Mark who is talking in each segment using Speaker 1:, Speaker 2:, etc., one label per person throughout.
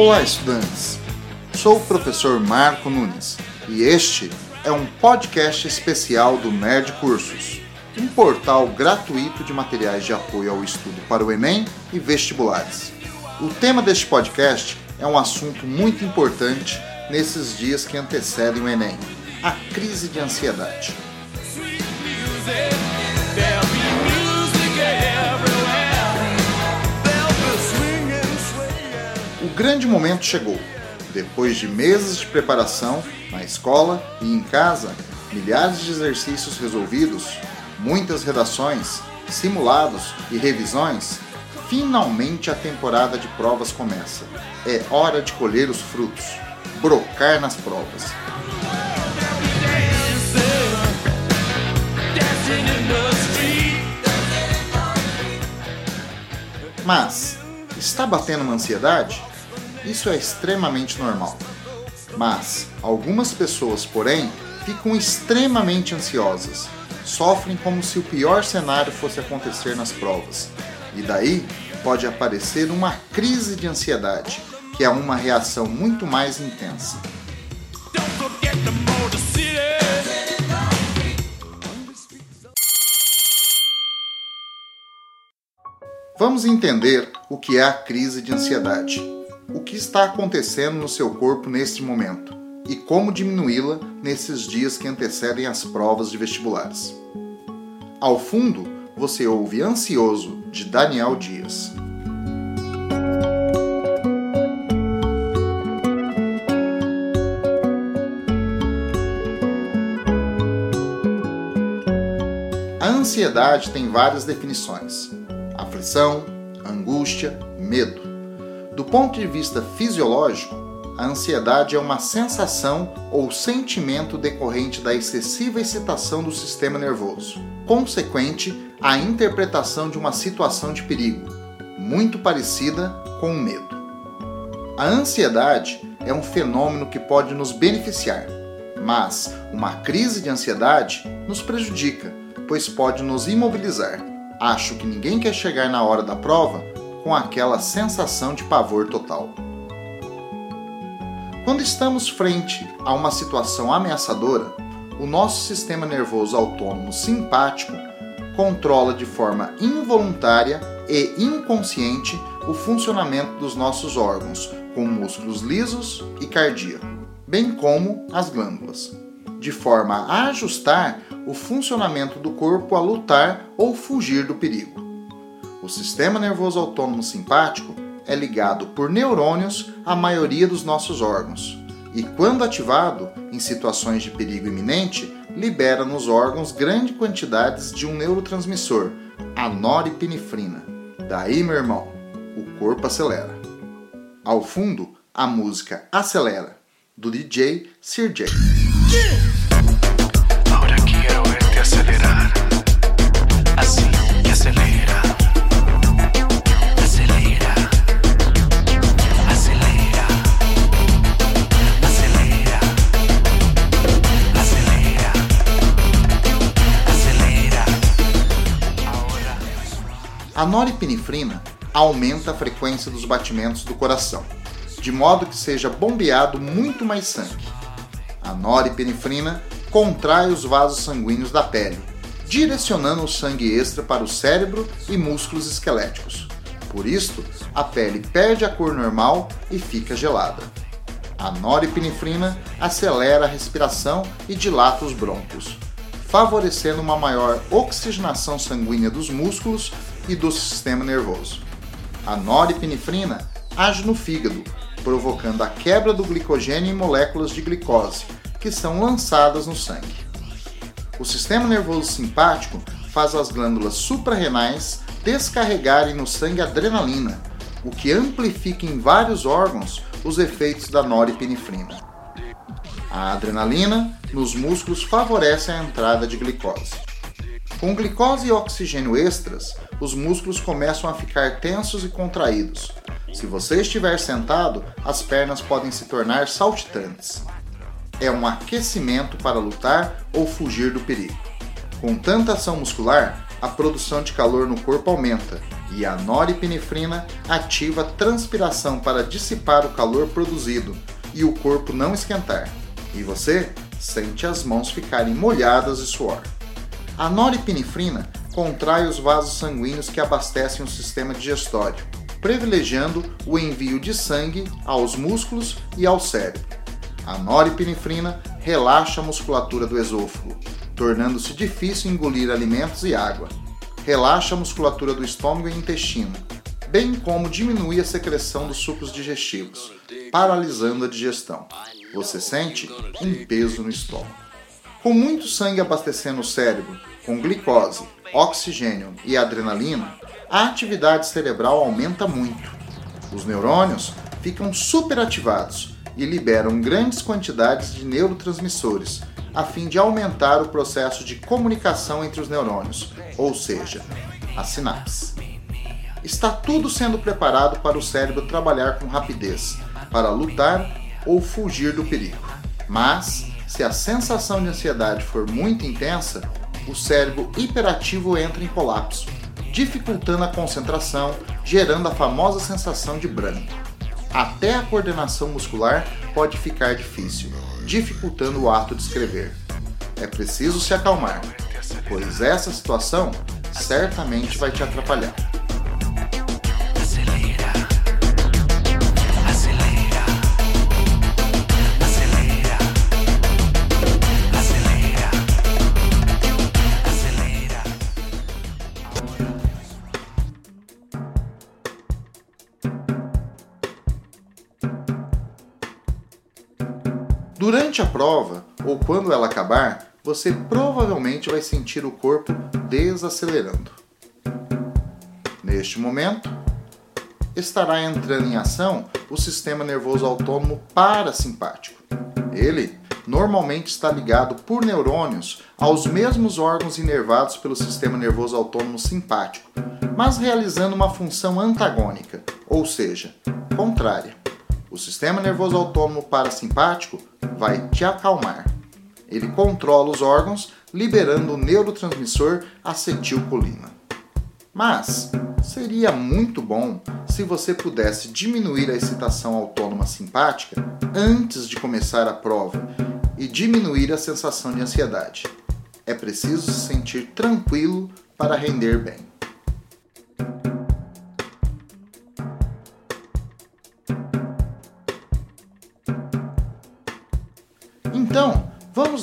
Speaker 1: Olá, estudantes! Sou o professor Marco Nunes e este é um podcast especial do Nerd Cursos, um portal gratuito de materiais de apoio ao estudo para o Enem e vestibulares. O tema deste podcast é um assunto muito importante nesses dias que antecedem o Enem: a crise de ansiedade. Grande momento chegou. Depois de meses de preparação, na escola e em casa, milhares de exercícios resolvidos, muitas redações, simulados e revisões, finalmente a temporada de provas começa. É hora de colher os frutos, brocar nas provas. Mas, está batendo uma ansiedade? Isso é extremamente normal. Mas, algumas pessoas, porém, ficam extremamente ansiosas, sofrem como se o pior cenário fosse acontecer nas provas. E daí pode aparecer uma crise de ansiedade, que é uma reação muito mais intensa. Vamos entender o que é a crise de ansiedade. O que está acontecendo no seu corpo neste momento e como diminuí-la nesses dias que antecedem as provas de vestibulares. Ao fundo, você ouve Ansioso de Daniel Dias. A ansiedade tem várias definições aflição, angústia, medo. Do ponto de vista fisiológico, a ansiedade é uma sensação ou sentimento decorrente da excessiva excitação do sistema nervoso, consequente à interpretação de uma situação de perigo, muito parecida com o medo. A ansiedade é um fenômeno que pode nos beneficiar, mas uma crise de ansiedade nos prejudica, pois pode nos imobilizar acho que ninguém quer chegar na hora da prova com aquela sensação de pavor total. Quando estamos frente a uma situação ameaçadora, o nosso sistema nervoso autônomo simpático controla de forma involuntária e inconsciente o funcionamento dos nossos órgãos, com músculos lisos e cardíaco, bem como as glândulas de forma a ajustar o funcionamento do corpo a lutar ou fugir do perigo. O sistema nervoso autônomo simpático é ligado por neurônios à maioria dos nossos órgãos e, quando ativado em situações de perigo iminente, libera nos órgãos grandes quantidades de um neurotransmissor, a noripinefrina. Daí, meu irmão, o corpo acelera. Ao fundo, a música Acelera, do DJ Sir J. A noripinefrina aumenta a frequência dos batimentos do coração, de modo que seja bombeado muito mais sangue. A noripinefrina contrai os vasos sanguíneos da pele, direcionando o sangue extra para o cérebro e músculos esqueléticos. Por isso, a pele perde a cor normal e fica gelada. A noripinefrina acelera a respiração e dilata os brônquios, favorecendo uma maior oxigenação sanguínea dos músculos e do sistema nervoso. A noripinefrina age no fígado, provocando a quebra do glicogênio em moléculas de glicose, que são lançadas no sangue. O sistema nervoso simpático faz as glândulas suprarrenais descarregarem no sangue adrenalina, o que amplifica em vários órgãos os efeitos da noripinefrina. A adrenalina nos músculos favorece a entrada de glicose. Com glicose e oxigênio extras, os músculos começam a ficar tensos e contraídos. Se você estiver sentado, as pernas podem se tornar saltitantes. É um aquecimento para lutar ou fugir do perigo. Com tanta ação muscular, a produção de calor no corpo aumenta E a noripinefrina ativa a transpiração para dissipar o calor produzido e o corpo não esquentar. E você sente as mãos ficarem molhadas de suor. A noripinefrina contrai os vasos sanguíneos que abastecem o sistema digestório, privilegiando o envio de sangue aos músculos e ao cérebro. A noripinefrina relaxa a musculatura do esôfago, tornando-se difícil engolir alimentos e água. Relaxa a musculatura do estômago e intestino, bem como diminui a secreção dos sucos digestivos, paralisando a digestão. Você sente um peso no estômago. Com muito sangue abastecendo o cérebro, com glicose, oxigênio e adrenalina, a atividade cerebral aumenta muito. Os neurônios ficam superativados e liberam grandes quantidades de neurotransmissores, a fim de aumentar o processo de comunicação entre os neurônios, ou seja, as sinapses. Está tudo sendo preparado para o cérebro trabalhar com rapidez, para lutar ou fugir do perigo. Mas, se a sensação de ansiedade for muito intensa, o cérebro hiperativo entra em colapso, dificultando a concentração, gerando a famosa sensação de branco. Até a coordenação muscular pode ficar difícil, dificultando o ato de escrever. É preciso se acalmar, pois essa situação certamente vai te atrapalhar. Durante a prova, ou quando ela acabar, você provavelmente vai sentir o corpo desacelerando. Neste momento, estará entrando em ação o sistema nervoso autônomo parasimpático. Ele normalmente está ligado por neurônios aos mesmos órgãos inervados pelo sistema nervoso autônomo simpático, mas realizando uma função antagônica, ou seja, contrária. O sistema nervoso autônomo parasimpático vai te acalmar. Ele controla os órgãos, liberando o neurotransmissor acetilcolina. Mas seria muito bom se você pudesse diminuir a excitação autônoma simpática antes de começar a prova e diminuir a sensação de ansiedade. É preciso se sentir tranquilo para render bem.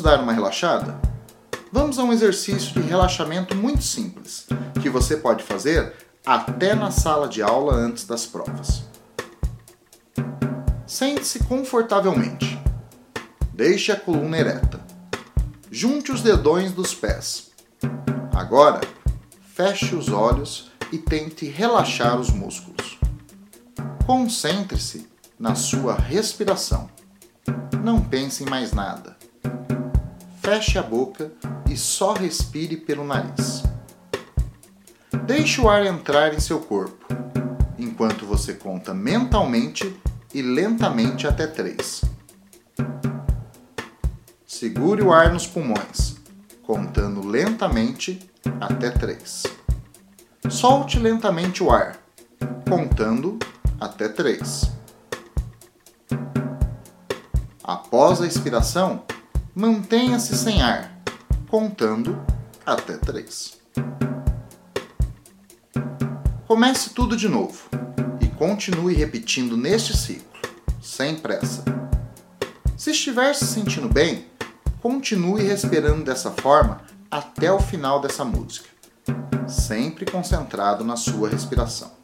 Speaker 1: Dar uma relaxada? Vamos a um exercício de relaxamento muito simples, que você pode fazer até na sala de aula antes das provas. Sente-se confortavelmente. Deixe a coluna ereta. Junte os dedões dos pés. Agora, feche os olhos e tente relaxar os músculos. Concentre-se na sua respiração. Não pense em mais nada. Feche a boca e só respire pelo nariz. Deixe o ar entrar em seu corpo, enquanto você conta mentalmente e lentamente até três. Segure o ar nos pulmões, contando lentamente até três. Solte lentamente o ar, contando até três. Após a expiração, mantenha-se sem ar, contando até três. Comece tudo de novo e continue repetindo neste ciclo, sem pressa. Se estiver se sentindo bem, continue respirando dessa forma até o final dessa música, sempre concentrado na sua respiração.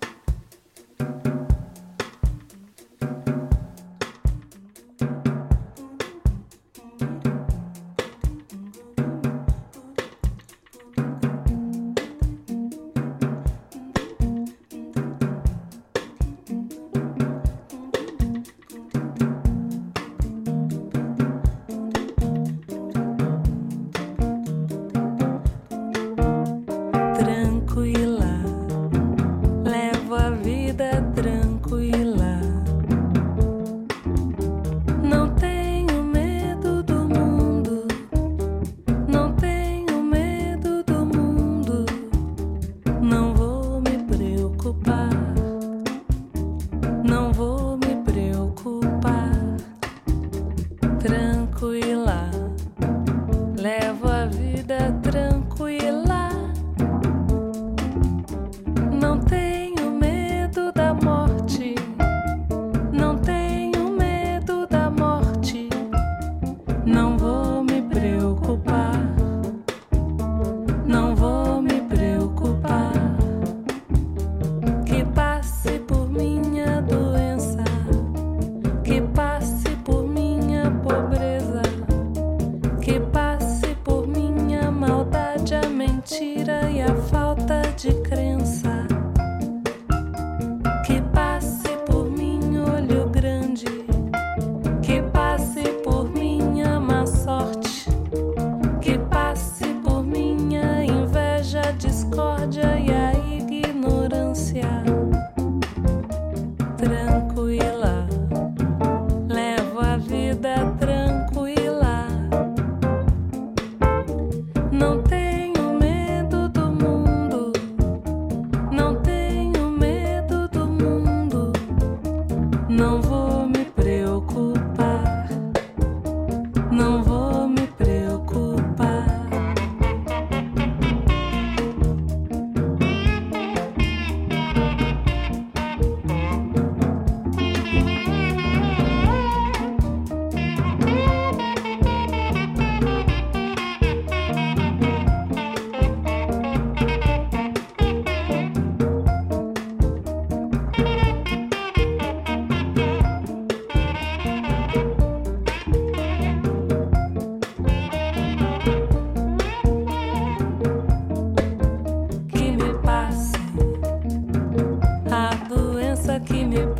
Speaker 2: Doença que me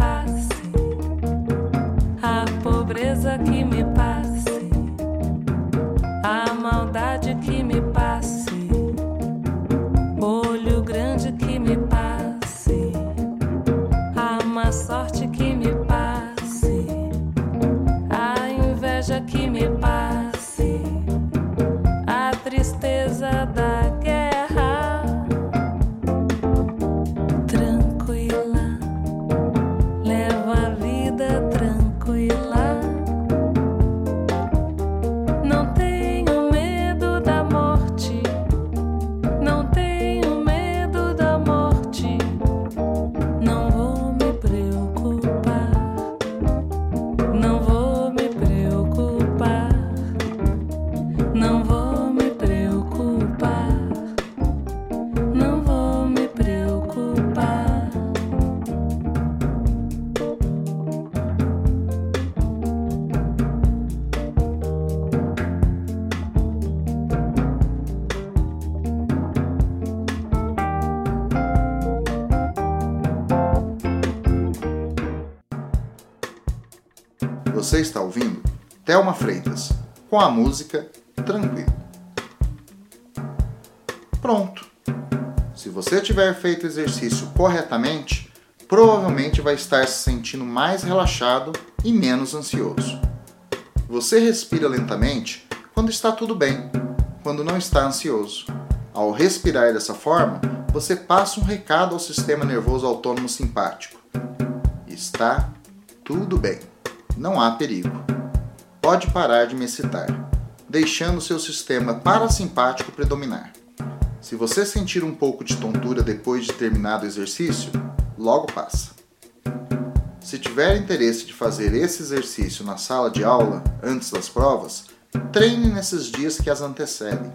Speaker 1: está ouvindo Thelma Freitas com a música Tranquilo. Pronto. Se você tiver feito o exercício corretamente, provavelmente vai estar se sentindo mais relaxado e menos ansioso. Você respira lentamente quando está tudo bem, quando não está ansioso. Ao respirar dessa forma, você passa um recado ao sistema nervoso autônomo simpático. Está tudo bem. Não há perigo. Pode parar de me excitar, deixando seu sistema parasimpático predominar. Se você sentir um pouco de tontura depois de terminado o exercício, logo passa. Se tiver interesse de fazer esse exercício na sala de aula antes das provas, treine nesses dias que as antecedem,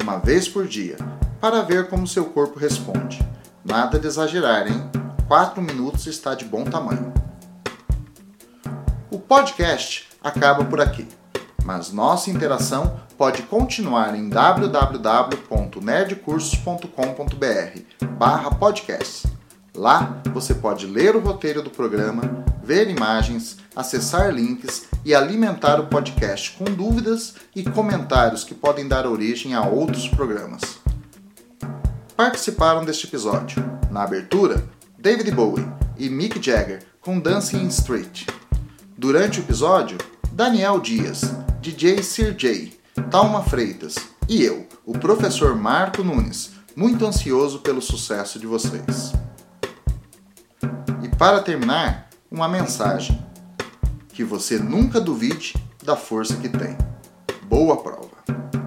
Speaker 1: uma vez por dia, para ver como seu corpo responde. Nada de exagerar, hein? 4 minutos está de bom tamanho. Podcast acaba por aqui, mas nossa interação pode continuar em www.nerdcursos.com.br barra podcast. Lá você pode ler o roteiro do programa, ver imagens, acessar links e alimentar o podcast com dúvidas e comentários que podem dar origem a outros programas. Participaram deste episódio, na abertura, David Bowie e Mick Jagger com Dancing in Street. Durante o episódio, Daniel Dias, DJ Sir J, Talma Freitas e eu, o professor Marco Nunes, muito ansioso pelo sucesso de vocês. E para terminar, uma mensagem: que você nunca duvide da força que tem. Boa prova!